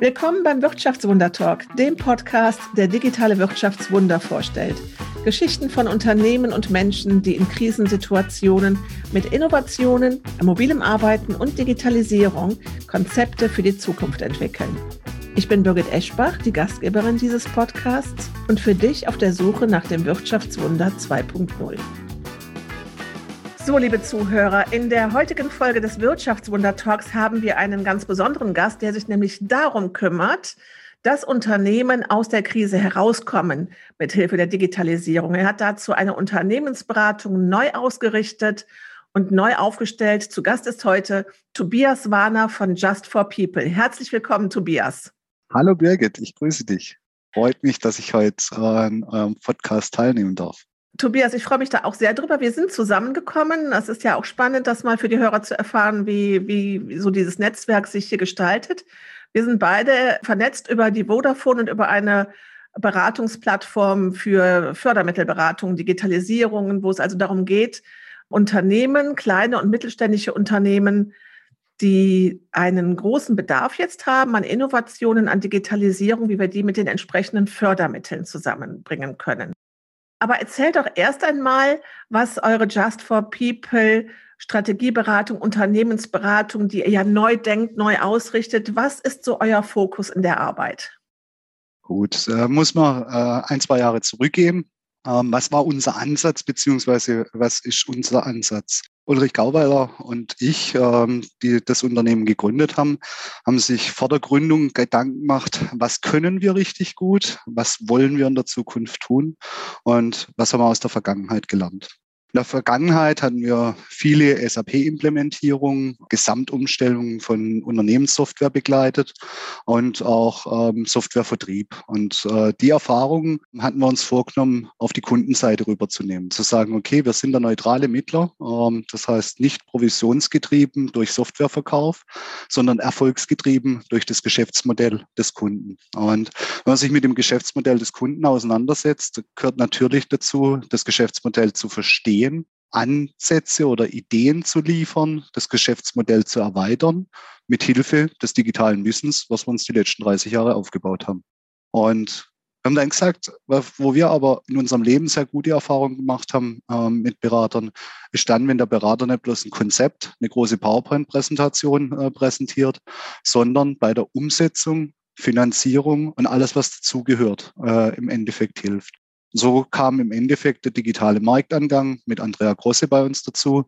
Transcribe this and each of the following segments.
Willkommen beim Wirtschaftswunder Talk, dem Podcast, der digitale Wirtschaftswunder vorstellt. Geschichten von Unternehmen und Menschen, die in Krisensituationen mit Innovationen, mobilem Arbeiten und Digitalisierung Konzepte für die Zukunft entwickeln. Ich bin Birgit Eschbach, die Gastgeberin dieses Podcasts und für dich auf der Suche nach dem Wirtschaftswunder 2.0. So, liebe Zuhörer, in der heutigen Folge des Wirtschaftswunder Talks haben wir einen ganz besonderen Gast, der sich nämlich darum kümmert, dass Unternehmen aus der Krise herauskommen mit Hilfe der Digitalisierung. Er hat dazu eine Unternehmensberatung neu ausgerichtet und neu aufgestellt. Zu Gast ist heute Tobias Warner von Just for People. Herzlich willkommen, Tobias. Hallo Birgit, ich grüße dich. Freut mich, dass ich heute an eurem Podcast teilnehmen darf. Tobias, ich freue mich da auch sehr drüber. Wir sind zusammengekommen. Das ist ja auch spannend, das mal für die Hörer zu erfahren, wie, wie so dieses Netzwerk sich hier gestaltet. Wir sind beide vernetzt über die Vodafone und über eine Beratungsplattform für Fördermittelberatung, Digitalisierungen, wo es also darum geht, Unternehmen, kleine und mittelständische Unternehmen, die einen großen Bedarf jetzt haben an Innovationen, an Digitalisierung, wie wir die mit den entsprechenden Fördermitteln zusammenbringen können. Aber erzählt doch erst einmal, was eure Just for People Strategieberatung, Unternehmensberatung, die ihr ja neu denkt, neu ausrichtet, was ist so euer Fokus in der Arbeit? Gut, äh, muss man äh, ein, zwei Jahre zurückgehen. Ähm, was war unser Ansatz, beziehungsweise was ist unser Ansatz? Ulrich Gauweiler und ich, ähm, die das Unternehmen gegründet haben, haben sich vor der Gründung Gedanken gemacht, was können wir richtig gut, was wollen wir in der Zukunft tun und was haben wir aus der Vergangenheit gelernt. In der Vergangenheit hatten wir viele SAP-Implementierungen, Gesamtumstellungen von Unternehmenssoftware begleitet und auch ähm, Softwarevertrieb. Und äh, die Erfahrungen hatten wir uns vorgenommen, auf die Kundenseite rüberzunehmen. Zu sagen, okay, wir sind der neutrale Mittler, ähm, das heißt nicht provisionsgetrieben durch Softwareverkauf, sondern erfolgsgetrieben durch das Geschäftsmodell des Kunden. Und wenn man sich mit dem Geschäftsmodell des Kunden auseinandersetzt, gehört natürlich dazu, das Geschäftsmodell zu verstehen Ideen, Ansätze oder Ideen zu liefern, das Geschäftsmodell zu erweitern, mit Hilfe des digitalen Wissens, was wir uns die letzten 30 Jahre aufgebaut haben. Und wir haben dann gesagt, wo wir aber in unserem Leben sehr gute Erfahrungen gemacht haben äh, mit Beratern, ist dann, wenn der Berater nicht bloß ein Konzept, eine große PowerPoint-Präsentation äh, präsentiert, sondern bei der Umsetzung, Finanzierung und alles, was dazugehört, äh, im Endeffekt hilft. So kam im Endeffekt der digitale Marktangang mit Andrea Grosse bei uns dazu,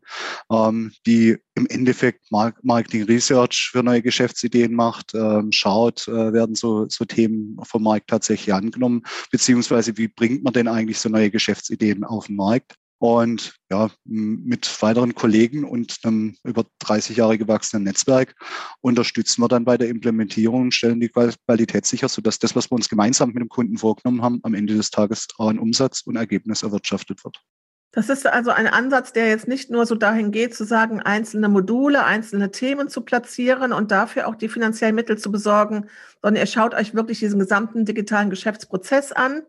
ähm, die im Endeffekt Marketing Research für neue Geschäftsideen macht, ähm, schaut, äh, werden so, so Themen vom Markt tatsächlich angenommen, beziehungsweise wie bringt man denn eigentlich so neue Geschäftsideen auf den Markt. Und ja, mit weiteren Kollegen und einem über 30 Jahre gewachsenen Netzwerk unterstützen wir dann bei der Implementierung und stellen die Qualität sicher, sodass das, was wir uns gemeinsam mit dem Kunden vorgenommen haben, am Ende des Tages auch ein Umsatz und Ergebnis erwirtschaftet wird. Das ist also ein Ansatz, der jetzt nicht nur so dahin geht, zu sagen, einzelne Module, einzelne Themen zu platzieren und dafür auch die finanziellen Mittel zu besorgen, sondern ihr schaut euch wirklich diesen gesamten digitalen Geschäftsprozess an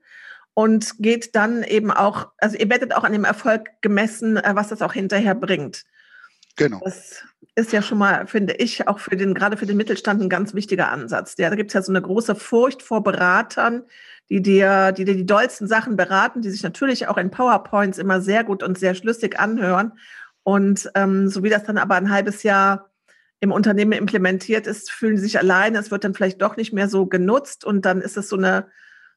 und geht dann eben auch, also ihr werdet auch an dem Erfolg gemessen, äh, was das auch hinterher bringt. Genau. Das ist ja schon mal, finde ich, auch für den, gerade für den Mittelstand ein ganz wichtiger Ansatz. Ja, da gibt es ja so eine große Furcht vor Beratern, die dir, die dir die dollsten Sachen beraten, die sich natürlich auch in PowerPoints immer sehr gut und sehr schlüssig anhören. Und ähm, so wie das dann aber ein halbes Jahr im Unternehmen implementiert ist, fühlen sie sich alleine. Es wird dann vielleicht doch nicht mehr so genutzt und dann ist es so eine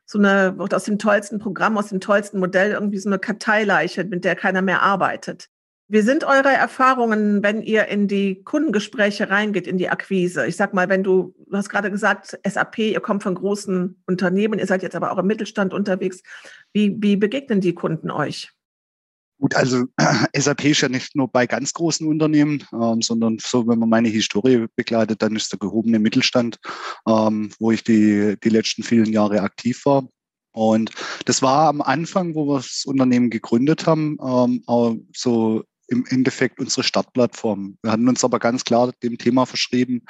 so eine, wird aus dem tollsten Programm, aus dem tollsten Modell irgendwie so eine Karteileiche, mit der keiner mehr arbeitet. Wie sind eure Erfahrungen, wenn ihr in die Kundengespräche reingeht, in die Akquise? Ich sag mal, wenn du, du hast gerade gesagt, SAP, ihr kommt von großen Unternehmen, ihr seid jetzt aber auch im Mittelstand unterwegs. Wie, wie begegnen die Kunden euch? Gut, also SAP ist ja nicht nur bei ganz großen Unternehmen, ähm, sondern so, wenn man meine Historie begleitet, dann ist der gehobene Mittelstand, ähm, wo ich die, die letzten vielen Jahre aktiv war. Und das war am Anfang, wo wir das Unternehmen gegründet haben, ähm, so im Endeffekt unsere Startplattform. Wir hatten uns aber ganz klar dem Thema verschrieben,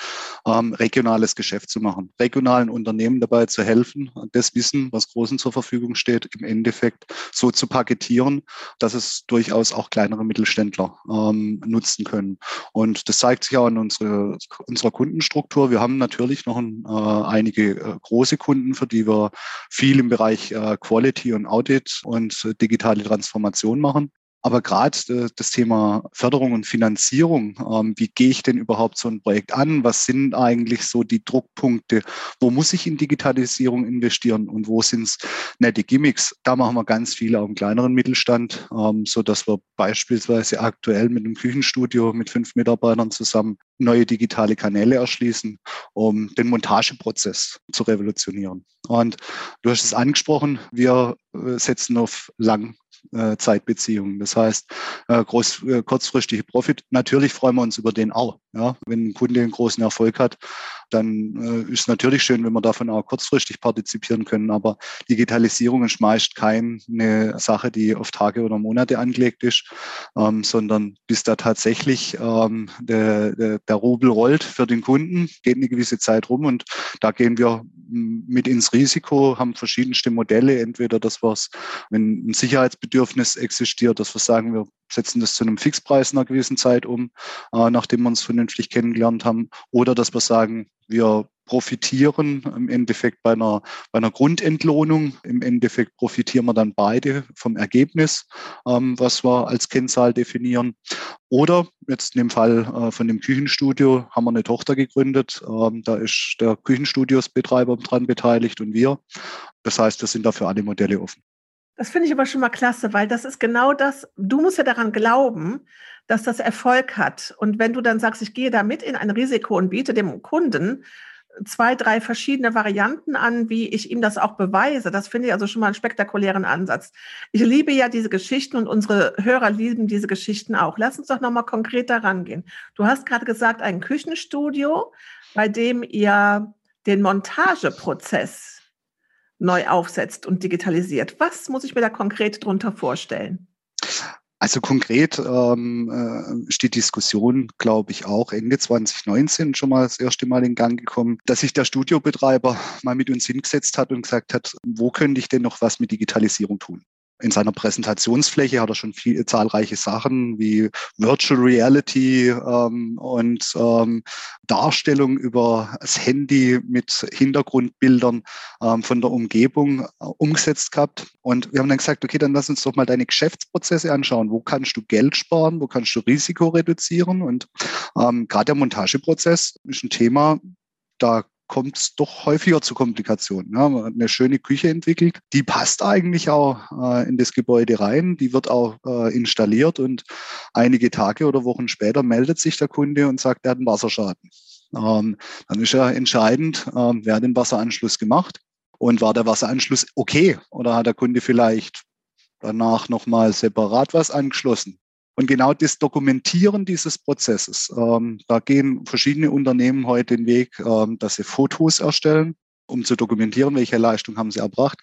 ähm, regionales Geschäft zu machen, regionalen Unternehmen dabei zu helfen, das Wissen, was Großen zur Verfügung steht, im Endeffekt so zu paketieren, dass es durchaus auch kleinere Mittelständler ähm, nutzen können. Und das zeigt sich auch in unsere, unserer Kundenstruktur. Wir haben natürlich noch ein, äh, einige äh, große Kunden, für die wir viel im Bereich äh, Quality und Audit und äh, digitale Transformation machen. Aber gerade äh, das Thema Förderung und Finanzierung, ähm, wie gehe ich denn überhaupt so ein Projekt an? Was sind eigentlich so die Druckpunkte? Wo muss ich in Digitalisierung investieren und wo sind es nette Gimmicks? Da machen wir ganz viel auch im kleineren Mittelstand, ähm, so dass wir beispielsweise aktuell mit einem Küchenstudio mit fünf Mitarbeitern zusammen neue digitale Kanäle erschließen, um den Montageprozess zu revolutionieren. Und du hast es angesprochen, wir äh, setzen auf lang äh, Zeitbeziehungen. Das heißt, äh, groß, äh, kurzfristige Profit. Natürlich freuen wir uns über den auch. Ja? Wenn ein Kunde einen großen Erfolg hat, dann äh, ist es natürlich schön, wenn wir davon auch kurzfristig partizipieren können. Aber Digitalisierung ist meist keine Sache, die auf Tage oder Monate angelegt ist, ähm, sondern bis da tatsächlich ähm, der, der, der Rubel rollt für den Kunden, geht eine gewisse Zeit rum und da gehen wir mit ins Risiko, haben verschiedenste Modelle. Entweder, dass wir es, wenn ein Sicherheitsbedürfnis existiert, dass wir sagen, wir setzen das zu einem Fixpreis in einer gewissen Zeit um, äh, nachdem wir uns vernünftig kennengelernt haben. Oder dass wir sagen, wir profitieren im Endeffekt bei einer, bei einer Grundentlohnung. Im Endeffekt profitieren wir dann beide vom Ergebnis, ähm, was wir als Kennzahl definieren. Oder jetzt in dem Fall äh, von dem Küchenstudio haben wir eine Tochter gegründet. Ähm, da ist der Küchenstudiosbetreiber dran beteiligt und wir. Das heißt, wir sind dafür alle Modelle offen. Das finde ich aber schon mal klasse, weil das ist genau das, du musst ja daran glauben, dass das Erfolg hat. Und wenn du dann sagst, ich gehe da mit in ein Risiko und biete dem Kunden zwei, drei verschiedene Varianten an, wie ich ihm das auch beweise. Das finde ich also schon mal einen spektakulären Ansatz. Ich liebe ja diese Geschichten und unsere Hörer lieben diese Geschichten auch. Lass uns doch nochmal konkret daran gehen. Du hast gerade gesagt, ein Küchenstudio, bei dem ihr den Montageprozess neu aufsetzt und digitalisiert. Was muss ich mir da konkret darunter vorstellen? Also konkret ähm, äh, die Diskussion, glaube ich, auch Ende 2019 schon mal das erste Mal in Gang gekommen, dass sich der Studiobetreiber mal mit uns hingesetzt hat und gesagt hat, wo könnte ich denn noch was mit Digitalisierung tun? In seiner Präsentationsfläche hat er schon viel, zahlreiche Sachen wie Virtual Reality ähm, und ähm, Darstellung über das Handy mit Hintergrundbildern ähm, von der Umgebung äh, umgesetzt gehabt. Und wir haben dann gesagt, okay, dann lass uns doch mal deine Geschäftsprozesse anschauen. Wo kannst du Geld sparen? Wo kannst du Risiko reduzieren? Und ähm, gerade der Montageprozess ist ein Thema, da kommt es doch häufiger zu Komplikationen. Ja, man hat eine schöne Küche entwickelt, die passt eigentlich auch äh, in das Gebäude rein, die wird auch äh, installiert und einige Tage oder Wochen später meldet sich der Kunde und sagt, er hat einen Wasserschaden. Ähm, dann ist ja entscheidend, äh, wer hat den Wasseranschluss gemacht und war der Wasseranschluss okay oder hat der Kunde vielleicht danach nochmal separat was angeschlossen. Und genau das Dokumentieren dieses Prozesses, ähm, da gehen verschiedene Unternehmen heute den Weg, ähm, dass sie Fotos erstellen, um zu dokumentieren, welche Leistung haben sie erbracht.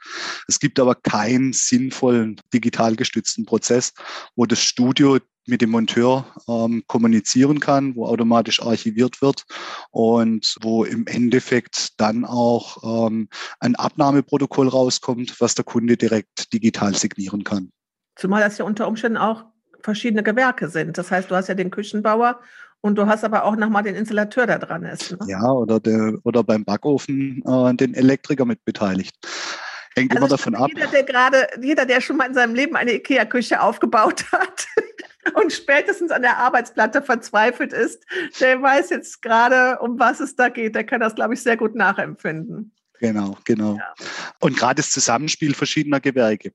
Es gibt aber keinen sinnvollen digital gestützten Prozess, wo das Studio mit dem Monteur ähm, kommunizieren kann, wo automatisch archiviert wird und wo im Endeffekt dann auch ähm, ein Abnahmeprotokoll rauskommt, was der Kunde direkt digital signieren kann. Zumal das ja unter Umständen auch verschiedene Gewerke sind. Das heißt, du hast ja den Küchenbauer und du hast aber auch nochmal den Installateur, der dran ist. Ne? Ja, oder, der, oder beim Backofen äh, den Elektriker mit beteiligt. Hängt also immer davon ab. Jeder, der gerade, jeder, der schon mal in seinem Leben eine IKEA-Küche aufgebaut hat und spätestens an der Arbeitsplatte verzweifelt ist, der weiß jetzt gerade, um was es da geht. Der kann das, glaube ich, sehr gut nachempfinden. Genau, genau. Ja. Und gerade das Zusammenspiel verschiedener Gewerke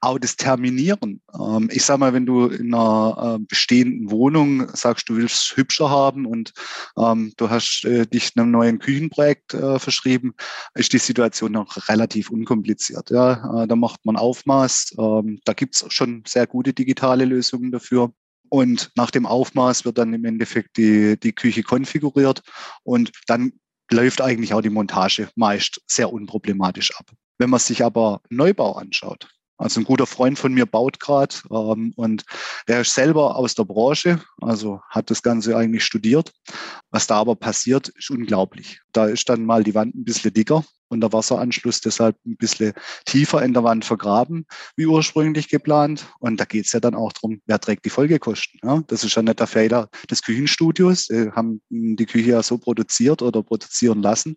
auch das Terminieren. Ähm, ich sage mal, wenn du in einer äh, bestehenden Wohnung sagst, du willst es hübscher haben und ähm, du hast äh, dich einem neuen Küchenprojekt äh, verschrieben, ist die Situation noch relativ unkompliziert. Ja? Äh, da macht man Aufmaß. Ähm, da gibt's schon sehr gute digitale Lösungen dafür. Und nach dem Aufmaß wird dann im Endeffekt die, die Küche konfiguriert und dann läuft eigentlich auch die Montage meist sehr unproblematisch ab. Wenn man sich aber Neubau anschaut, Also ein guter Freund von mir baut gerade ähm, und der ist selber aus der Branche, also hat das Ganze eigentlich studiert. Was da aber passiert, ist unglaublich. Da ist dann mal die Wand ein bisschen dicker und der Wasseranschluss deshalb ein bisschen tiefer in der Wand vergraben, wie ursprünglich geplant. Und da geht es ja dann auch darum, wer trägt die Folgekosten. Ja? Das ist ja nicht der Fehler des Küchenstudios. Sie haben die Küche ja so produziert oder produzieren lassen,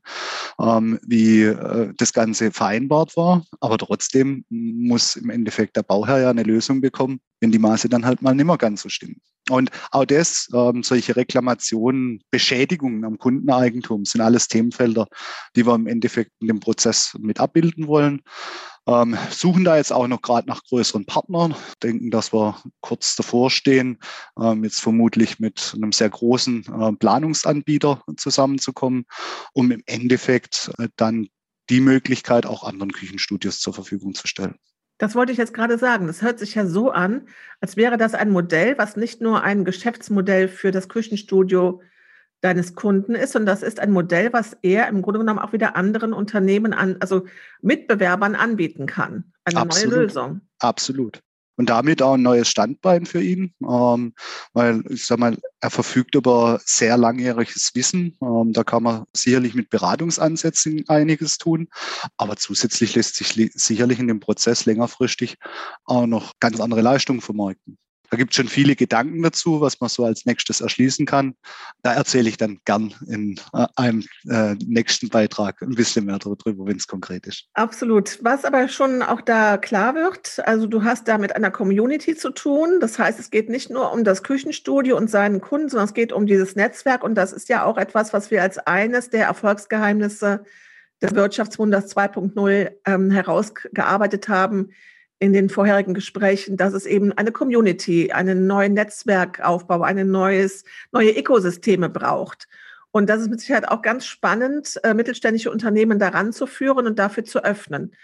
ähm, wie äh, das Ganze vereinbart war. Aber trotzdem muss im Endeffekt der Bauherr ja eine Lösung bekommen, wenn die Maße dann halt mal nicht mehr ganz so stimmen. Und auch das, ähm, solche Reklamationen, Beschädigungen am Kundeneigentum sind alles Themenfelder, die wir im Endeffekt dem Prozess mit abbilden wollen. Ähm, suchen da jetzt auch noch gerade nach größeren Partnern, denken, dass wir kurz davor stehen, ähm, jetzt vermutlich mit einem sehr großen äh, Planungsanbieter zusammenzukommen, um im Endeffekt äh, dann die Möglichkeit auch anderen Küchenstudios zur Verfügung zu stellen. Das wollte ich jetzt gerade sagen. Das hört sich ja so an, als wäre das ein Modell, was nicht nur ein Geschäftsmodell für das Küchenstudio deines Kunden ist, sondern das ist ein Modell, was er im Grunde genommen auch wieder anderen Unternehmen an, also Mitbewerbern anbieten kann. Eine Absolut. neue Lösung. Absolut und damit auch ein neues Standbein für ihn, ähm, weil ich sag mal, er verfügt über sehr langjähriges Wissen. Ähm, da kann man sicherlich mit Beratungsansätzen einiges tun, aber zusätzlich lässt sich sicherlich in dem Prozess längerfristig auch noch ganz andere Leistungen vermarkten. Da gibt es schon viele Gedanken dazu, was man so als nächstes erschließen kann. Da erzähle ich dann gern in äh, einem äh, nächsten Beitrag ein bisschen mehr darüber, wenn es konkret ist. Absolut. Was aber schon auch da klar wird, also du hast da mit einer Community zu tun. Das heißt, es geht nicht nur um das Küchenstudio und seinen Kunden, sondern es geht um dieses Netzwerk. Und das ist ja auch etwas, was wir als eines der Erfolgsgeheimnisse des Wirtschaftswunders 2.0 ähm, herausgearbeitet haben in den vorherigen Gesprächen, dass es eben eine Community, einen neuen Netzwerkaufbau, eine neues, neue Ökosysteme braucht. Und das ist mit Sicherheit auch ganz spannend, äh, mittelständische Unternehmen daran zu führen und dafür zu öffnen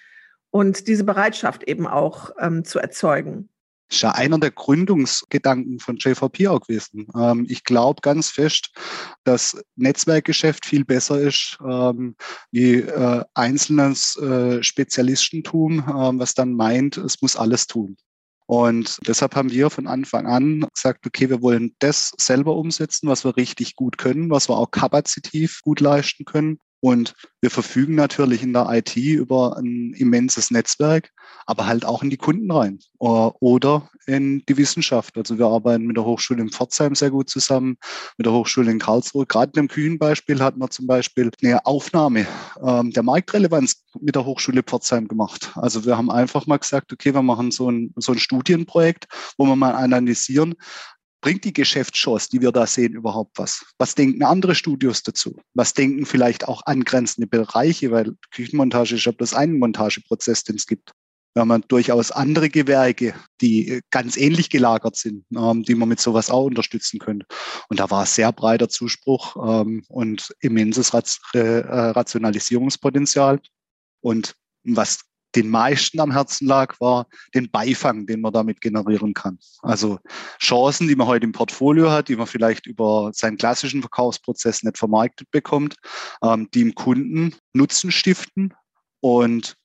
und diese Bereitschaft eben auch ähm, zu erzeugen ist ja einer der Gründungsgedanken von JVP auch gewesen. Ähm, ich glaube ganz fest, dass Netzwerkgeschäft viel besser ist ähm, wie äh, einzelnes äh, Spezialistentum, äh, was dann meint, es muss alles tun. Und deshalb haben wir von Anfang an gesagt, okay, wir wollen das selber umsetzen, was wir richtig gut können, was wir auch kapazitiv gut leisten können. Und wir verfügen natürlich in der IT über ein immenses Netzwerk, aber halt auch in die Kunden rein oder in die Wissenschaft. Also wir arbeiten mit der Hochschule in Pforzheim sehr gut zusammen, mit der Hochschule in Karlsruhe. Gerade in dem Küchenbeispiel hatten wir zum Beispiel eine Aufnahme ähm, der Marktrelevanz mit der Hochschule Pforzheim gemacht. Also wir haben einfach mal gesagt, okay, wir machen so ein, so ein Studienprojekt, wo wir mal analysieren, Bringt die Geschäftschance, die wir da sehen, überhaupt was? Was denken andere Studios dazu? Was denken vielleicht auch angrenzende Bereiche, weil Küchenmontage ist ja bloß ein Montageprozess, den es gibt. Wir haben durchaus andere Gewerke, die ganz ähnlich gelagert sind, ähm, die man mit sowas auch unterstützen könnte. Und da war sehr breiter Zuspruch ähm, und immenses äh, Rationalisierungspotenzial. Und was den meisten am Herzen lag, war den Beifang, den man damit generieren kann. Also Chancen, die man heute im Portfolio hat, die man vielleicht über seinen klassischen Verkaufsprozess nicht vermarktet bekommt, ähm, die im Kunden Nutzen stiften und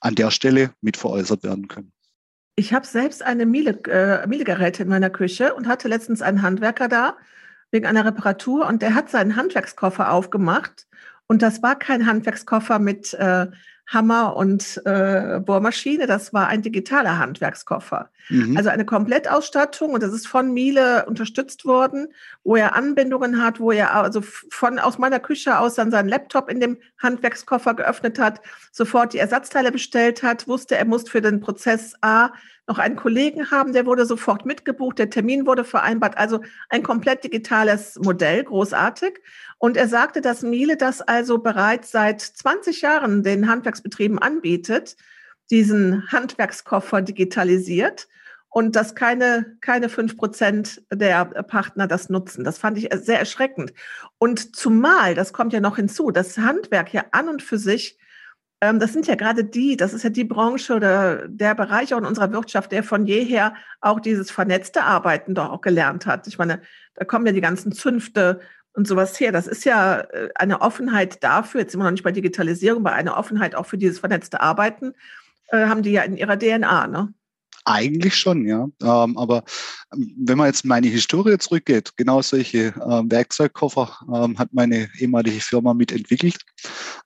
an der Stelle mit veräußert werden können. Ich habe selbst eine Miele, äh, Mielegeräte in meiner Küche und hatte letztens einen Handwerker da wegen einer Reparatur und der hat seinen Handwerkskoffer aufgemacht und das war kein Handwerkskoffer mit äh, Hammer und äh, Bohrmaschine. Das war ein digitaler Handwerkskoffer. Mhm. Also eine Komplettausstattung und das ist von Miele unterstützt worden, wo er Anbindungen hat, wo er also von aus meiner Küche aus dann seinen Laptop in dem Handwerkskoffer geöffnet hat, sofort die Ersatzteile bestellt hat, wusste, er muss für den Prozess A noch einen Kollegen haben, der wurde sofort mitgebucht, der Termin wurde vereinbart, also ein komplett digitales Modell, großartig. Und er sagte, dass Miele das also bereits seit 20 Jahren den Handwerksbetrieben anbietet, diesen Handwerkskoffer digitalisiert und dass keine, keine fünf Prozent der Partner das nutzen. Das fand ich sehr erschreckend. Und zumal, das kommt ja noch hinzu, das Handwerk ja an und für sich ähm, das sind ja gerade die, das ist ja die Branche oder der Bereich auch in unserer Wirtschaft, der von jeher auch dieses vernetzte Arbeiten doch auch gelernt hat. Ich meine, da kommen ja die ganzen Zünfte und sowas her. Das ist ja äh, eine Offenheit dafür, jetzt sind wir noch nicht bei Digitalisierung, bei einer Offenheit auch für dieses vernetzte Arbeiten, äh, haben die ja in ihrer DNA, ne? Eigentlich schon, ja. Ähm, aber ähm, wenn man jetzt meine Historie zurückgeht, genau solche äh, Werkzeugkoffer ähm, hat meine ehemalige Firma mitentwickelt.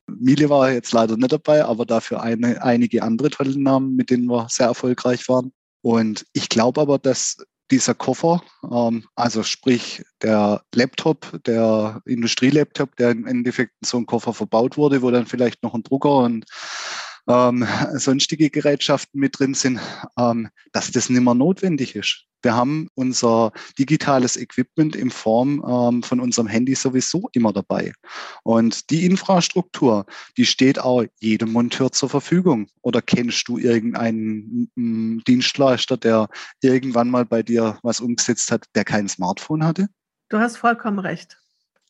Miele war jetzt leider nicht dabei, aber dafür eine, einige andere tolle Namen, mit denen wir sehr erfolgreich waren. Und ich glaube aber, dass dieser Koffer, ähm, also sprich der Laptop, der Industrielaptop, der im Endeffekt in so einem Koffer verbaut wurde, wo dann vielleicht noch ein Drucker und ähm, sonstige Gerätschaften mit drin sind, ähm, dass das nicht mehr notwendig ist. Wir haben unser digitales Equipment in Form ähm, von unserem Handy sowieso immer dabei. Und die Infrastruktur, die steht auch jedem Monteur zur Verfügung. Oder kennst du irgendeinen m, Dienstleister, der irgendwann mal bei dir was umgesetzt hat, der kein Smartphone hatte? Du hast vollkommen recht.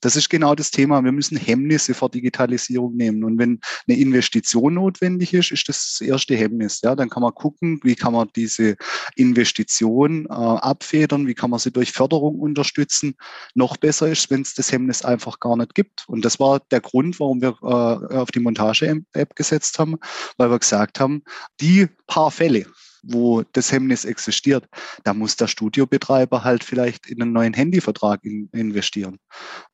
Das ist genau das Thema. Wir müssen Hemmnisse vor Digitalisierung nehmen. Und wenn eine Investition notwendig ist, ist das das erste Hemmnis. Ja, dann kann man gucken, wie kann man diese Investition äh, abfedern, wie kann man sie durch Förderung unterstützen. Noch besser ist, wenn es das Hemmnis einfach gar nicht gibt. Und das war der Grund, warum wir äh, auf die Montage-App gesetzt haben, weil wir gesagt haben, die paar Fälle, wo das Hemmnis existiert, da muss der Studiobetreiber halt vielleicht in einen neuen Handyvertrag in, investieren.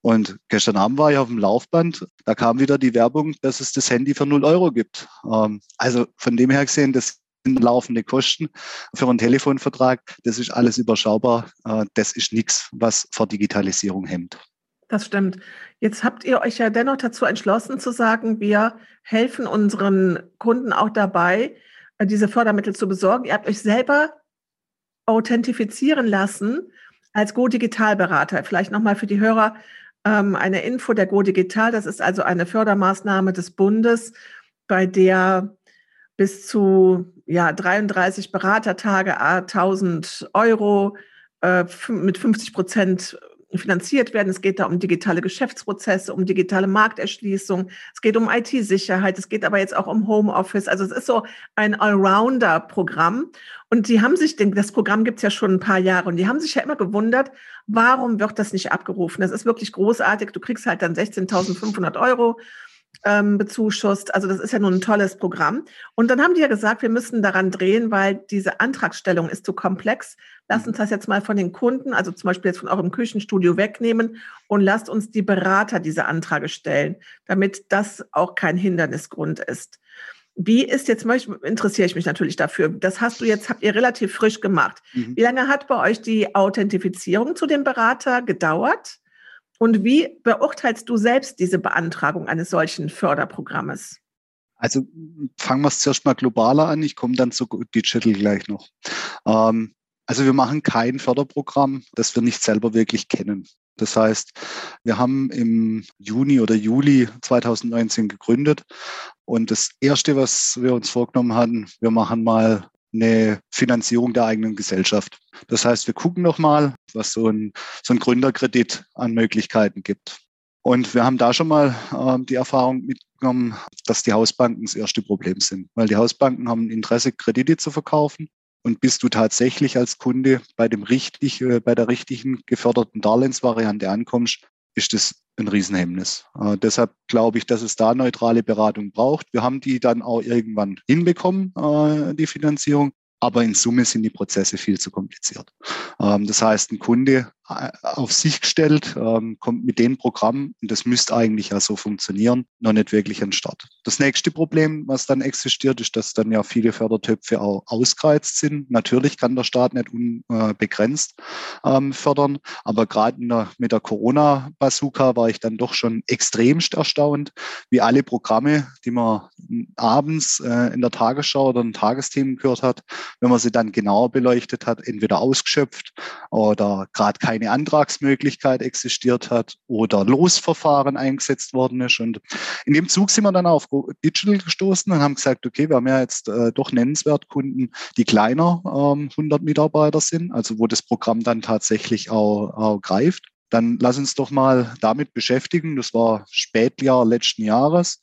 Und gestern Abend war ich auf dem Laufband, da kam wieder die Werbung, dass es das Handy für 0 Euro gibt. Ähm, also von dem her gesehen, das sind laufende Kosten für einen Telefonvertrag, das ist alles überschaubar. Äh, das ist nichts, was vor Digitalisierung hemmt. Das stimmt. Jetzt habt ihr euch ja dennoch dazu entschlossen zu sagen, wir helfen unseren Kunden auch dabei, diese Fördermittel zu besorgen. Ihr habt euch selber authentifizieren lassen als Go Digitalberater. Vielleicht nochmal für die Hörer ähm, eine Info der Go Digital. Das ist also eine Fördermaßnahme des Bundes, bei der bis zu ja, 33 Beratertage, 1000 Euro äh, mit 50 Prozent finanziert werden. Es geht da um digitale Geschäftsprozesse, um digitale Markterschließung. Es geht um IT-Sicherheit. Es geht aber jetzt auch um Homeoffice. Also es ist so ein Allrounder-Programm. Und die haben sich, das Programm gibt es ja schon ein paar Jahre, und die haben sich ja immer gewundert, warum wird das nicht abgerufen? Das ist wirklich großartig. Du kriegst halt dann 16.500 Euro ähm, bezuschusst. Also das ist ja nun ein tolles Programm. Und dann haben die ja gesagt, wir müssen daran drehen, weil diese Antragstellung ist zu komplex. Lasst uns das jetzt mal von den Kunden, also zum Beispiel jetzt von eurem Küchenstudio wegnehmen und lasst uns die Berater diese Anträge stellen, damit das auch kein Hindernisgrund ist. Wie ist jetzt, interessiere ich mich natürlich dafür. Das hast du jetzt, habt ihr relativ frisch gemacht. Mhm. Wie lange hat bei euch die Authentifizierung zu dem Berater gedauert? Und wie beurteilst du selbst diese Beantragung eines solchen Förderprogrammes? Also fangen wir es zuerst mal globaler an. Ich komme dann zu Digital gleich noch. Ähm, also wir machen kein Förderprogramm, das wir nicht selber wirklich kennen. Das heißt, wir haben im Juni oder Juli 2019 gegründet und das Erste, was wir uns vorgenommen hatten, wir machen mal eine Finanzierung der eigenen Gesellschaft. Das heißt, wir gucken nochmal, was so ein, so ein Gründerkredit an Möglichkeiten gibt. Und wir haben da schon mal äh, die Erfahrung mitgenommen, dass die Hausbanken das erste Problem sind, weil die Hausbanken haben ein Interesse, Kredite zu verkaufen. Und bis du tatsächlich als Kunde bei, dem richtig, äh, bei der richtigen geförderten Darlehensvariante ankommst, ist das ein Riesenhemmnis. Äh, deshalb glaube ich, dass es da neutrale Beratung braucht. Wir haben die dann auch irgendwann hinbekommen, äh, die Finanzierung. Aber in Summe sind die Prozesse viel zu kompliziert. Ähm, das heißt, ein Kunde auf sich gestellt, ähm, kommt mit dem Programm, und das müsste eigentlich ja so funktionieren, noch nicht wirklich an den Start. Das nächste Problem, was dann existiert, ist, dass dann ja viele Fördertöpfe auch ausgereizt sind. Natürlich kann der Staat nicht unbegrenzt ähm, fördern, aber gerade mit der Corona-Bazooka war ich dann doch schon extremst erstaunt, wie alle Programme, die man abends äh, in der Tagesschau oder in Tagesthemen gehört hat, wenn man sie dann genauer beleuchtet hat, entweder ausgeschöpft oder gerade kein keine Antragsmöglichkeit existiert hat oder Losverfahren eingesetzt worden ist. Und in dem Zug sind wir dann auf Digital gestoßen und haben gesagt, okay, wir haben ja jetzt äh, doch nennenswert Kunden, die kleiner ähm, 100 Mitarbeiter sind, also wo das Programm dann tatsächlich auch, auch greift. Dann lass uns doch mal damit beschäftigen. Das war Spätjahr letzten Jahres.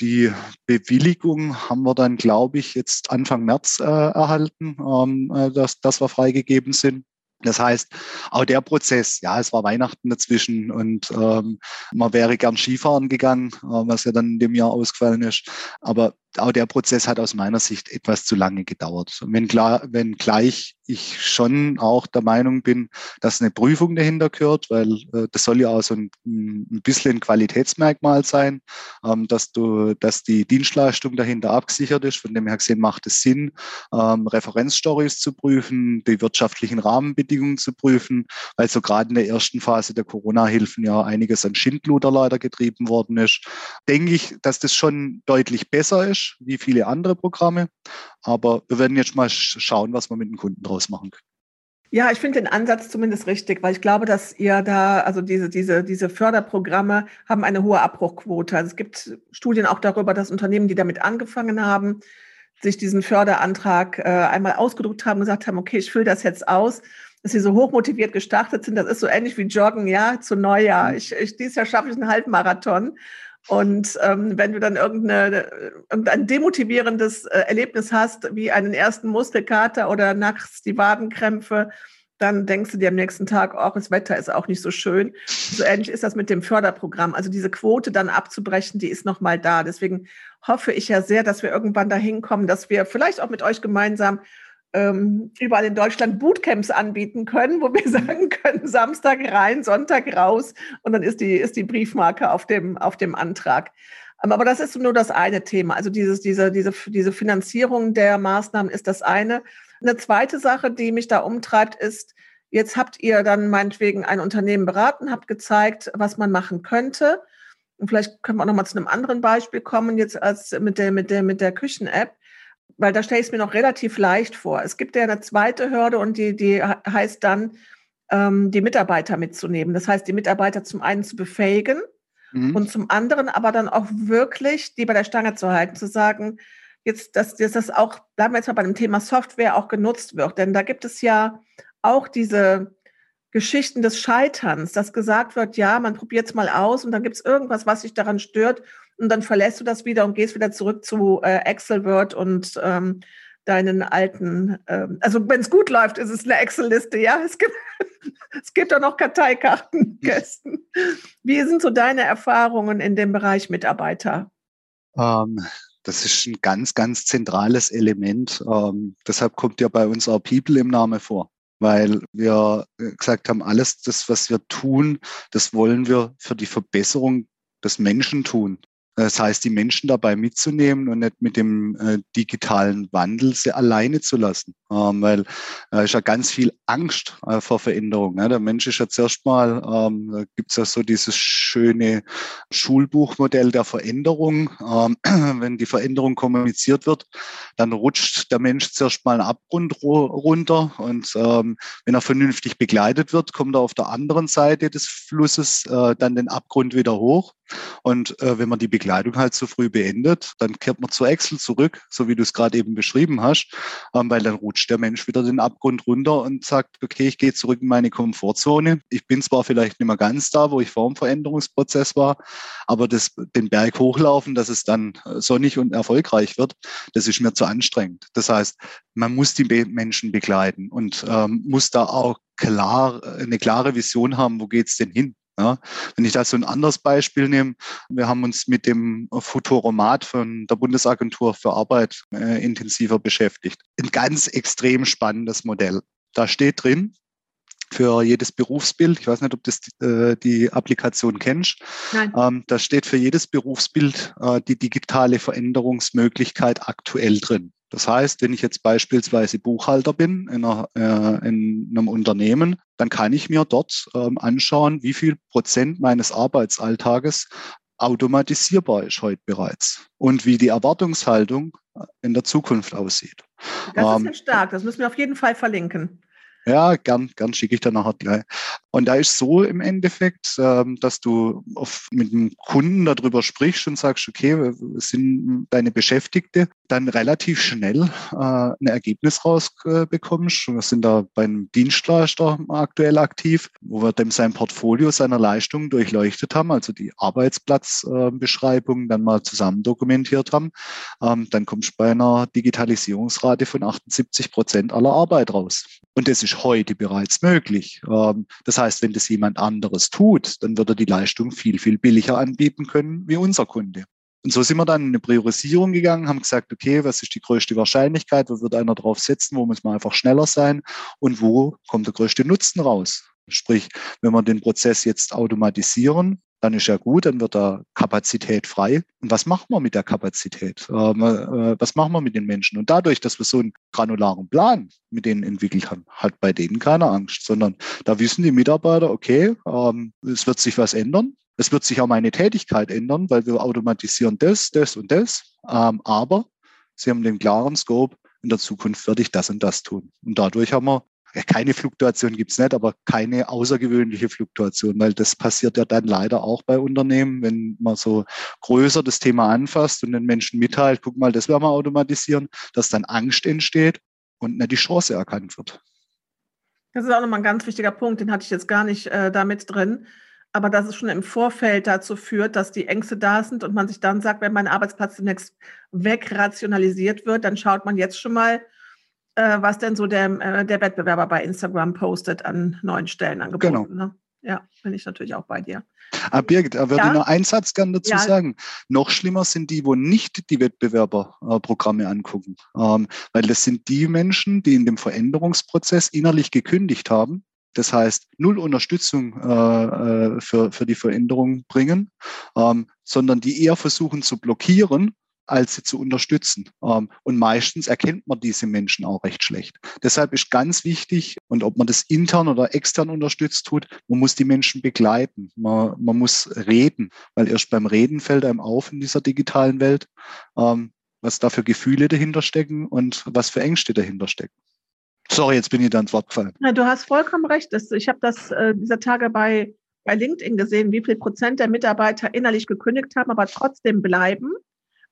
Die Bewilligung haben wir dann, glaube ich, jetzt Anfang März äh, erhalten, ähm, äh, dass, dass wir freigegeben sind. Das heißt, auch der Prozess, ja, es war Weihnachten dazwischen und ähm, man wäre gern Skifahren gegangen, äh, was ja dann in dem Jahr ausgefallen ist. Aber auch der Prozess hat aus meiner Sicht etwas zu lange gedauert. Wenn klar, wenn gleich ich schon auch der Meinung bin, dass eine Prüfung dahinter gehört, weil äh, das soll ja auch so ein, ein bisschen ein Qualitätsmerkmal sein, ähm, dass du, dass die Dienstleistung dahinter abgesichert ist. Von dem her gesehen macht es Sinn, ähm, Referenzstories zu prüfen, die wirtschaftlichen Rahmenbedingungen zu prüfen, weil so gerade in der ersten Phase der Corona-Hilfen ja einiges an Schindluder leider getrieben worden ist. Denke ich, dass das schon deutlich besser ist wie viele andere Programme. Aber wir werden jetzt mal schauen, was wir mit den Kunden draus machen können. Ja, ich finde den Ansatz zumindest richtig, weil ich glaube, dass ihr da, also diese, diese, diese Förderprogramme haben eine hohe Abbruchquote. Also es gibt Studien auch darüber, dass Unternehmen, die damit angefangen haben, sich diesen Förderantrag äh, einmal ausgedruckt haben, gesagt haben, okay, ich fülle das jetzt aus, dass sie so hochmotiviert gestartet sind. Das ist so ähnlich wie Joggen, ja, zu Neujahr. Mhm. Ich, ich, dieses Jahr schaffe ich einen Halbmarathon. Und ähm, wenn du dann irgendeine, irgendein demotivierendes äh, Erlebnis hast, wie einen ersten Muskelkater oder nachts die Wadenkrämpfe, dann denkst du dir am nächsten Tag, auch das Wetter ist auch nicht so schön. So ähnlich ist das mit dem Förderprogramm. Also diese Quote dann abzubrechen, die ist nochmal da. Deswegen hoffe ich ja sehr, dass wir irgendwann dahin kommen, dass wir vielleicht auch mit euch gemeinsam ähm, überall in Deutschland Bootcamps anbieten können, wo wir sagen können, Samstag rein, Sonntag raus und dann ist die, ist die Briefmarke auf dem, auf dem Antrag. Ähm, aber das ist nur das eine Thema. Also dieses, diese, diese, diese Finanzierung der Maßnahmen ist das eine. Eine zweite Sache, die mich da umtreibt, ist, jetzt habt ihr dann meinetwegen ein Unternehmen beraten, habt gezeigt, was man machen könnte. Und vielleicht können wir auch noch mal zu einem anderen Beispiel kommen, jetzt als mit der, mit der, mit der Küchen-App weil da stelle ich es mir noch relativ leicht vor. Es gibt ja eine zweite Hürde und die, die heißt dann, ähm, die Mitarbeiter mitzunehmen. Das heißt, die Mitarbeiter zum einen zu befähigen mhm. und zum anderen aber dann auch wirklich die bei der Stange zu halten, zu sagen, jetzt, dass, dass das auch, bleiben wir jetzt mal bei dem Thema Software auch genutzt wird. Denn da gibt es ja auch diese Geschichten des Scheiterns, dass gesagt wird, ja, man probiert es mal aus und dann gibt es irgendwas, was sich daran stört und dann verlässt du das wieder und gehst wieder zurück zu äh, Excel, Word und ähm, deinen alten, ähm, also wenn es gut läuft, ist es eine Excel-Liste, ja. Es gibt, es gibt auch noch Karteikartenkästen. Wie sind so deine Erfahrungen in dem Bereich Mitarbeiter? Ähm, das ist ein ganz, ganz zentrales Element. Ähm, deshalb kommt ja bei uns auch People im Namen vor weil wir äh, gesagt haben, alles das, was wir tun, das wollen wir für die Verbesserung des Menschen tun. Das heißt, die Menschen dabei mitzunehmen und nicht mit dem äh, digitalen Wandel sie alleine zu lassen. Ähm, weil äh, ist ja ganz viel Angst äh, vor Veränderung. Ne? Der Mensch ist ja zuerst mal, ähm, da gibt es ja so dieses schöne Schulbuchmodell der Veränderung. Ähm, wenn die Veränderung kommuniziert wird, dann rutscht der Mensch zuerst mal einen Abgrund runter und ähm, wenn er vernünftig begleitet wird, kommt er auf der anderen Seite des Flusses äh, dann den Abgrund wieder hoch. Und äh, wenn man die Begleitung halt zu früh beendet, dann kehrt man zu Excel zurück, so wie du es gerade eben beschrieben hast, ähm, weil dann rutscht der Mensch wieder den Abgrund runter und sagt, okay, ich gehe zurück in meine Komfortzone. Ich bin zwar vielleicht nicht mehr ganz da, wo ich vor dem Veränderungsprozess war, aber das, den Berg hochlaufen, dass es dann äh, sonnig und erfolgreich wird, das ist mir zu anstrengend. Das heißt, man muss die Menschen begleiten und ähm, muss da auch klar, eine klare Vision haben, wo geht's denn hin? Ja, wenn ich da so ein anderes Beispiel nehme, wir haben uns mit dem Futoromat von der Bundesagentur für Arbeit äh, intensiver beschäftigt. Ein ganz extrem spannendes Modell. Da steht drin, für jedes Berufsbild. Ich weiß nicht, ob du äh, die Applikation kennst. Ähm, da steht für jedes Berufsbild äh, die digitale Veränderungsmöglichkeit aktuell drin. Das heißt, wenn ich jetzt beispielsweise Buchhalter bin in, einer, äh, in einem Unternehmen, dann kann ich mir dort ähm, anschauen, wie viel Prozent meines Arbeitsalltages automatisierbar ist heute bereits und wie die Erwartungshaltung in der Zukunft aussieht. Das ist ja ähm, stark, das müssen wir auf jeden Fall verlinken. Ja, gern, gern schicke ich dann nachher gleich. Und da ist so im Endeffekt, ähm, dass du mit dem Kunden darüber sprichst und sagst, okay, sind deine Beschäftigte, dann relativ schnell äh, ein Ergebnis rausbekommst. Wir sind da beim Dienstleister aktuell aktiv, wo wir dem sein Portfolio seiner Leistungen durchleuchtet haben, also die Arbeitsplatzbeschreibung dann mal zusammen dokumentiert haben. Ähm, dann kommst du bei einer Digitalisierungsrate von 78 Prozent aller Arbeit raus. Und das ist heute bereits möglich. Ähm, das heißt, wenn das jemand anderes tut, dann wird er die Leistung viel, viel billiger anbieten können wie unser Kunde. Und so sind wir dann in eine Priorisierung gegangen, haben gesagt, okay, was ist die größte Wahrscheinlichkeit, wo wird einer drauf setzen, wo muss man einfach schneller sein und wo kommt der größte Nutzen raus. Sprich, wenn wir den Prozess jetzt automatisieren, dann ist ja gut, dann wird da Kapazität frei. Und was machen wir mit der Kapazität? Ähm, äh, was machen wir mit den Menschen? Und dadurch, dass wir so einen granularen Plan mit denen entwickelt haben, hat bei denen keine Angst, sondern da wissen die Mitarbeiter, okay, ähm, es wird sich was ändern. Es wird sich auch meine Tätigkeit ändern, weil wir automatisieren das, das und das. Ähm, aber sie haben den klaren Scope, in der Zukunft werde ich das und das tun. Und dadurch haben wir keine Fluktuation gibt's nicht, aber keine außergewöhnliche Fluktuation, weil das passiert ja dann leider auch bei Unternehmen, wenn man so größer das Thema anfasst und den Menschen mitteilt, guck mal, das werden wir automatisieren, dass dann Angst entsteht und nicht die Chance erkannt wird. Das ist auch nochmal ein ganz wichtiger Punkt, den hatte ich jetzt gar nicht äh, damit drin. Aber dass es schon im Vorfeld dazu führt, dass die Ängste da sind und man sich dann sagt, wenn mein Arbeitsplatz demnächst wegrationalisiert wird, dann schaut man jetzt schon mal, äh, was denn so der, äh, der Wettbewerber bei Instagram postet an neuen Stellenangeboten. Genau. Ne? Ja, bin ich natürlich auch bei dir. Ah, Birgit, da würde ja? ich noch einen Satz gerne dazu ja. sagen. Noch schlimmer sind die, wo nicht die Wettbewerberprogramme äh, angucken. Ähm, weil das sind die Menschen, die in dem Veränderungsprozess innerlich gekündigt haben. Das heißt, null Unterstützung äh, äh für, für die Veränderung bringen, ähm, sondern die eher versuchen zu blockieren als sie zu unterstützen. Ähm, und meistens erkennt man diese Menschen auch recht schlecht. Deshalb ist ganz wichtig, und ob man das intern oder extern unterstützt tut, man muss die Menschen begleiten. Man, man muss reden, weil erst beim Reden fällt einem auf in dieser digitalen Welt, ähm, was da für Gefühle dahinter stecken und was für Ängste dahinter stecken. Sorry, jetzt bin ich da ins Wort gefallen. Ja, du hast vollkommen recht. Ich habe das äh, dieser Tage bei, bei LinkedIn gesehen, wie viel Prozent der Mitarbeiter innerlich gekündigt haben, aber trotzdem bleiben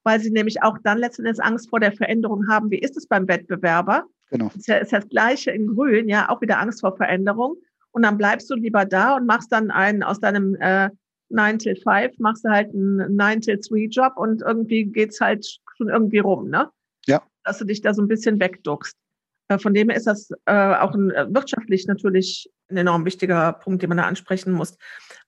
weil sie nämlich auch dann letztendlich Angst vor der Veränderung haben. Wie ist es beim Wettbewerber? Genau. Ist ja, ist das Gleiche in Grün, ja, auch wieder Angst vor Veränderung. Und dann bleibst du lieber da und machst dann einen aus deinem äh, 9 till 5, machst du halt einen 9 till 3 Job und irgendwie geht's halt schon irgendwie rum, ne? Ja. Dass du dich da so ein bisschen wegduckst. Äh, von dem her ist das äh, auch ein, äh, wirtschaftlich natürlich ein enorm wichtiger Punkt, den man da ansprechen muss.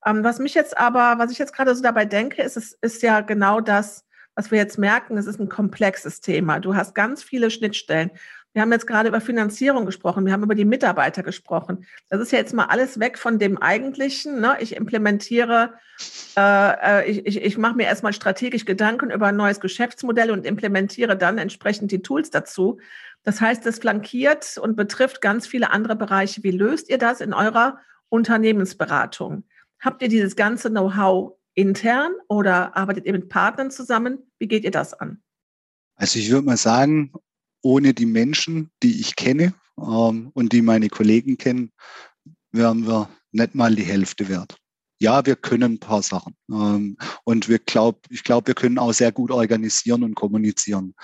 Ähm, was mich jetzt aber, was ich jetzt gerade so dabei denke, ist, es ist ja genau das, was wir jetzt merken, es ist ein komplexes Thema. Du hast ganz viele Schnittstellen. Wir haben jetzt gerade über Finanzierung gesprochen, wir haben über die Mitarbeiter gesprochen. Das ist ja jetzt mal alles weg von dem eigentlichen. Ne? Ich implementiere, äh, äh, ich, ich, ich mache mir erstmal strategisch Gedanken über ein neues Geschäftsmodell und implementiere dann entsprechend die Tools dazu. Das heißt, es flankiert und betrifft ganz viele andere Bereiche. Wie löst ihr das in eurer Unternehmensberatung? Habt ihr dieses ganze Know-how intern oder arbeitet ihr mit Partnern zusammen? Wie geht ihr das an? Also ich würde mal sagen, ohne die Menschen, die ich kenne ähm, und die meine Kollegen kennen, wären wir nicht mal die Hälfte wert. Ja, wir können ein paar Sachen. Ähm, und wir glaub, ich glaube, wir können auch sehr gut organisieren und kommunizieren.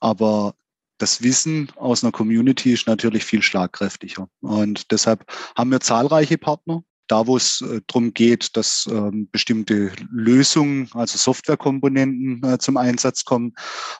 Aber das Wissen aus einer Community ist natürlich viel schlagkräftiger. Und deshalb haben wir zahlreiche Partner, da, wo es äh, darum geht, dass ähm, bestimmte Lösungen, also Softwarekomponenten äh, zum Einsatz kommen,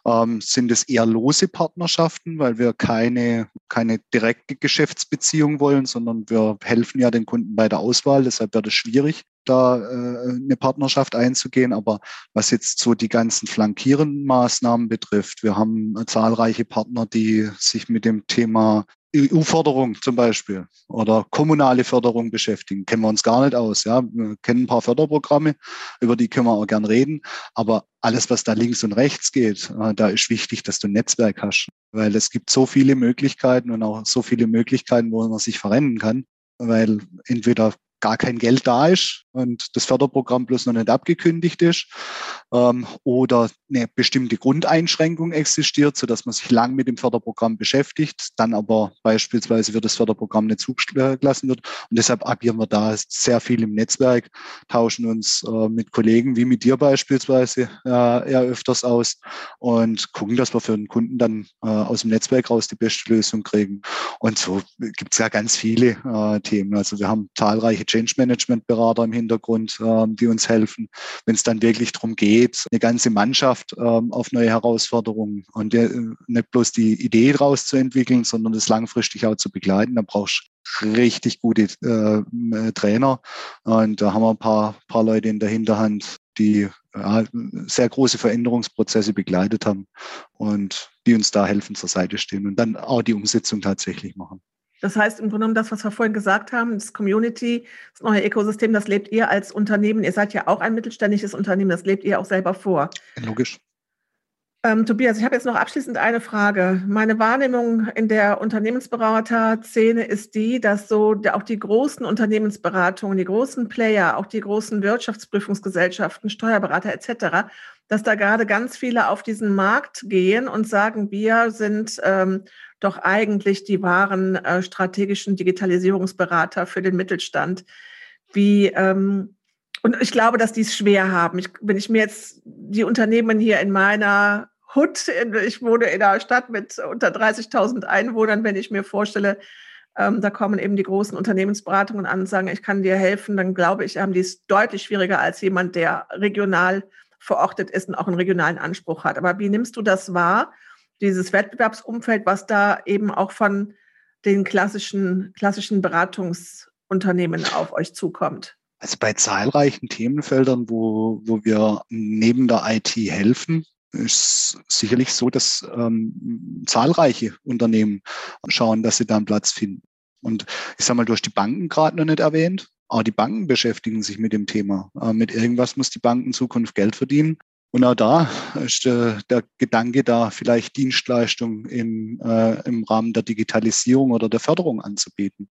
ähm, sind es eher lose Partnerschaften, weil wir keine, keine direkte Geschäftsbeziehung wollen, sondern wir helfen ja den Kunden bei der Auswahl. Deshalb wird es schwierig, da äh, eine Partnerschaft einzugehen. Aber was jetzt so die ganzen flankierenden Maßnahmen betrifft, wir haben zahlreiche Partner, die sich mit dem Thema EU-Förderung zum Beispiel oder kommunale Förderung beschäftigen. Kennen wir uns gar nicht aus. Ja, wir kennen ein paar Förderprogramme, über die können wir auch gern reden. Aber alles, was da links und rechts geht, äh, da ist wichtig, dass du ein Netzwerk hast, weil es gibt so viele Möglichkeiten und auch so viele Möglichkeiten, wo man sich verrennen kann. Weil entweder gar kein Geld da ist und das Förderprogramm bloß noch nicht abgekündigt ist ähm, oder eine bestimmte Grundeinschränkung existiert, so dass man sich lang mit dem Förderprogramm beschäftigt, dann aber beispielsweise für das Förderprogramm nicht zugelassen wird. Und deshalb agieren wir da sehr viel im Netzwerk, tauschen uns äh, mit Kollegen wie mit dir beispielsweise äh, eher öfters aus und gucken, dass wir für den Kunden dann äh, aus dem Netzwerk raus die beste Lösung kriegen. Und so gibt es ja ganz viele äh, Themen. Also wir haben zahlreiche Change Management Berater im Hintergrund, ähm, die uns helfen, wenn es dann wirklich darum geht, eine ganze Mannschaft ähm, auf neue Herausforderungen und äh, nicht bloß die Idee daraus zu entwickeln, sondern das langfristig auch zu begleiten. Da brauchst richtig gute äh, Trainer. Und da haben wir ein paar, paar Leute in der Hinterhand, die sehr große Veränderungsprozesse begleitet haben und die uns da helfen, zur Seite stehen und dann auch die Umsetzung tatsächlich machen. Das heißt im Grunde genommen das, was wir vorhin gesagt haben, das Community, das neue Ökosystem, das lebt ihr als Unternehmen. Ihr seid ja auch ein mittelständisches Unternehmen, das lebt ihr auch selber vor. Logisch. Ähm, Tobias, ich habe jetzt noch abschließend eine Frage. Meine Wahrnehmung in der Unternehmensberater-Szene ist die, dass so auch die großen Unternehmensberatungen, die großen Player, auch die großen Wirtschaftsprüfungsgesellschaften, Steuerberater etc., dass da gerade ganz viele auf diesen Markt gehen und sagen, wir sind ähm, doch eigentlich die wahren äh, strategischen Digitalisierungsberater für den Mittelstand. Wie ähm, und ich glaube, dass die es schwer haben. Ich, wenn ich mir jetzt die Unternehmen hier in meiner Hut, ich wohne in einer Stadt mit unter 30.000 Einwohnern, wenn ich mir vorstelle, ähm, da kommen eben die großen Unternehmensberatungen an und sagen, ich kann dir helfen, dann glaube ich, haben die es deutlich schwieriger als jemand, der regional verortet ist und auch einen regionalen Anspruch hat. Aber wie nimmst du das wahr? Dieses Wettbewerbsumfeld, was da eben auch von den klassischen, klassischen Beratungsunternehmen auf euch zukommt? Also bei zahlreichen Themenfeldern, wo, wo wir neben der IT helfen, ist sicherlich so, dass ähm, zahlreiche Unternehmen schauen, dass sie da einen Platz finden. Und ich sage mal, du hast die Banken gerade noch nicht erwähnt. Auch die Banken beschäftigen sich mit dem Thema. Äh, mit irgendwas muss die Bank in Zukunft Geld verdienen. Und auch da ist der, der Gedanke da, vielleicht Dienstleistungen in, äh, im Rahmen der Digitalisierung oder der Förderung anzubieten.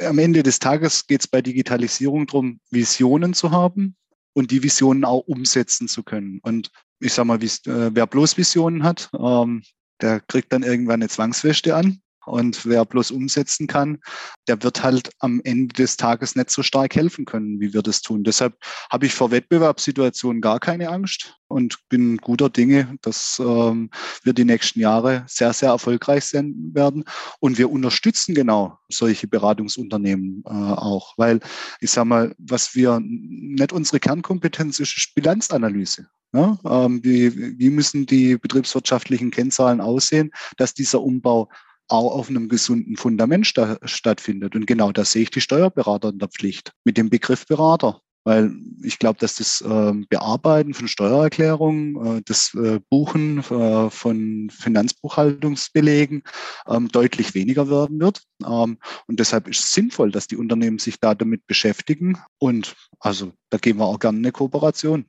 Am Ende des Tages geht es bei Digitalisierung darum, Visionen zu haben und die Visionen auch umsetzen zu können. Und ich sage mal, äh, wer bloß Visionen hat, ähm, der kriegt dann irgendwann eine Zwangswäsche an. Und wer bloß umsetzen kann, der wird halt am Ende des Tages nicht so stark helfen können, wie wir das tun. Deshalb habe ich vor Wettbewerbssituationen gar keine Angst und bin guter Dinge, dass ähm, wir die nächsten Jahre sehr, sehr erfolgreich sein werden. Und wir unterstützen genau solche Beratungsunternehmen äh, auch, weil ich sage mal, was wir nicht unsere Kernkompetenz ist, ist Bilanzanalyse. Ja, ähm, wie, wie müssen die betriebswirtschaftlichen Kennzahlen aussehen, dass dieser Umbau auch auf einem gesunden Fundament sta stattfindet. Und genau da sehe ich die Steuerberater in der Pflicht mit dem Begriff Berater. Weil ich glaube, dass das äh, Bearbeiten von Steuererklärungen, äh, das äh, Buchen äh, von Finanzbuchhaltungsbelegen ähm, deutlich weniger werden wird. Ähm, und deshalb ist es sinnvoll, dass die Unternehmen sich da damit beschäftigen. Und also da gehen wir auch gerne in eine Kooperation.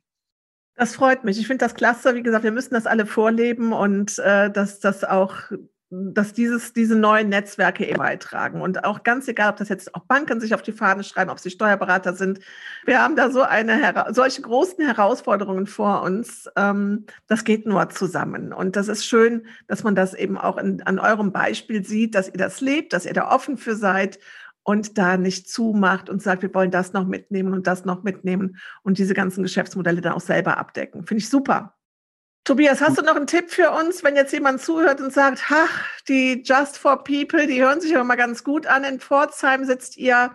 Das freut mich. Ich finde das klasse. Wie gesagt, wir müssen das alle vorleben und dass das auch dass dieses, diese neuen Netzwerke eben beitragen. Und auch ganz egal, ob das jetzt auch Banken sich auf die Fahne schreiben, ob sie Steuerberater sind. Wir haben da so eine, solche großen Herausforderungen vor uns. Ähm, das geht nur zusammen. Und das ist schön, dass man das eben auch in, an eurem Beispiel sieht, dass ihr das lebt, dass ihr da offen für seid und da nicht zumacht und sagt, wir wollen das noch mitnehmen und das noch mitnehmen und diese ganzen Geschäftsmodelle dann auch selber abdecken. Finde ich super. Tobias, hast du noch einen Tipp für uns, wenn jetzt jemand zuhört und sagt, ha, die Just for People, die hören sich aber mal ganz gut an. In Pforzheim sitzt ihr.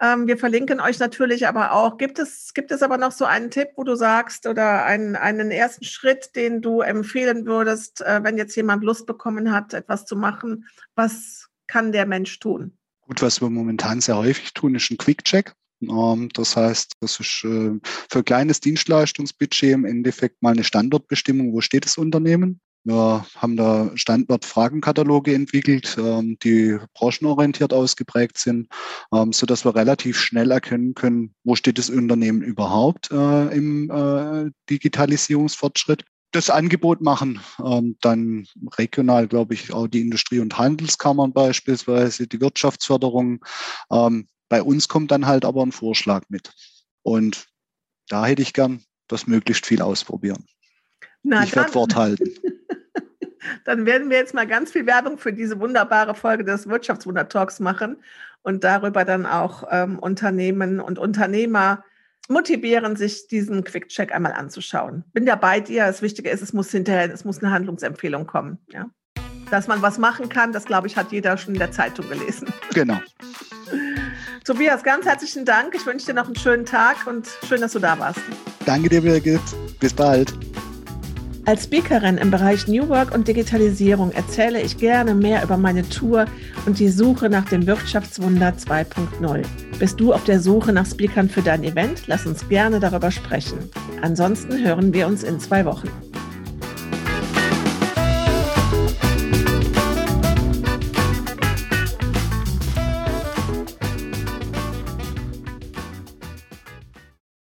Ähm, wir verlinken euch natürlich aber auch. Gibt es, gibt es aber noch so einen Tipp, wo du sagst oder einen, einen ersten Schritt, den du empfehlen würdest, äh, wenn jetzt jemand Lust bekommen hat, etwas zu machen? Was kann der Mensch tun? Gut, was wir momentan sehr häufig tun, ist ein Quick-Check. Ähm, das heißt, das ist äh, für kleines Dienstleistungsbudget im Endeffekt mal eine Standortbestimmung, wo steht das Unternehmen. Wir haben da Standortfragenkataloge entwickelt, ähm, die branchenorientiert ausgeprägt sind, ähm, so dass wir relativ schnell erkennen können, wo steht das Unternehmen überhaupt äh, im äh, Digitalisierungsfortschritt das Angebot machen. dann regional, glaube ich, auch die Industrie- und Handelskammern beispielsweise, die Wirtschaftsförderung. Bei uns kommt dann halt aber ein Vorschlag mit. Und da hätte ich gern das möglichst viel ausprobieren. Na, ich werde Wort halten. dann werden wir jetzt mal ganz viel Werbung für diese wunderbare Folge des Wirtschaftswunder-Talks machen und darüber dann auch ähm, Unternehmen und Unternehmer motivieren, sich diesen Quick-Check einmal anzuschauen. Bin ja bei dir. Das Wichtige ist, es muss hinterher, es muss eine Handlungsempfehlung kommen. Ja? Dass man was machen kann, das glaube ich, hat jeder schon in der Zeitung gelesen. Genau. Tobias, ganz herzlichen Dank. Ich wünsche dir noch einen schönen Tag und schön, dass du da warst. Danke dir, Birgit. Bis bald. Als Speakerin im Bereich New Work und Digitalisierung erzähle ich gerne mehr über meine Tour und die Suche nach dem Wirtschaftswunder 2.0. Bist du auf der Suche nach Speakern für dein Event? Lass uns gerne darüber sprechen. Ansonsten hören wir uns in zwei Wochen.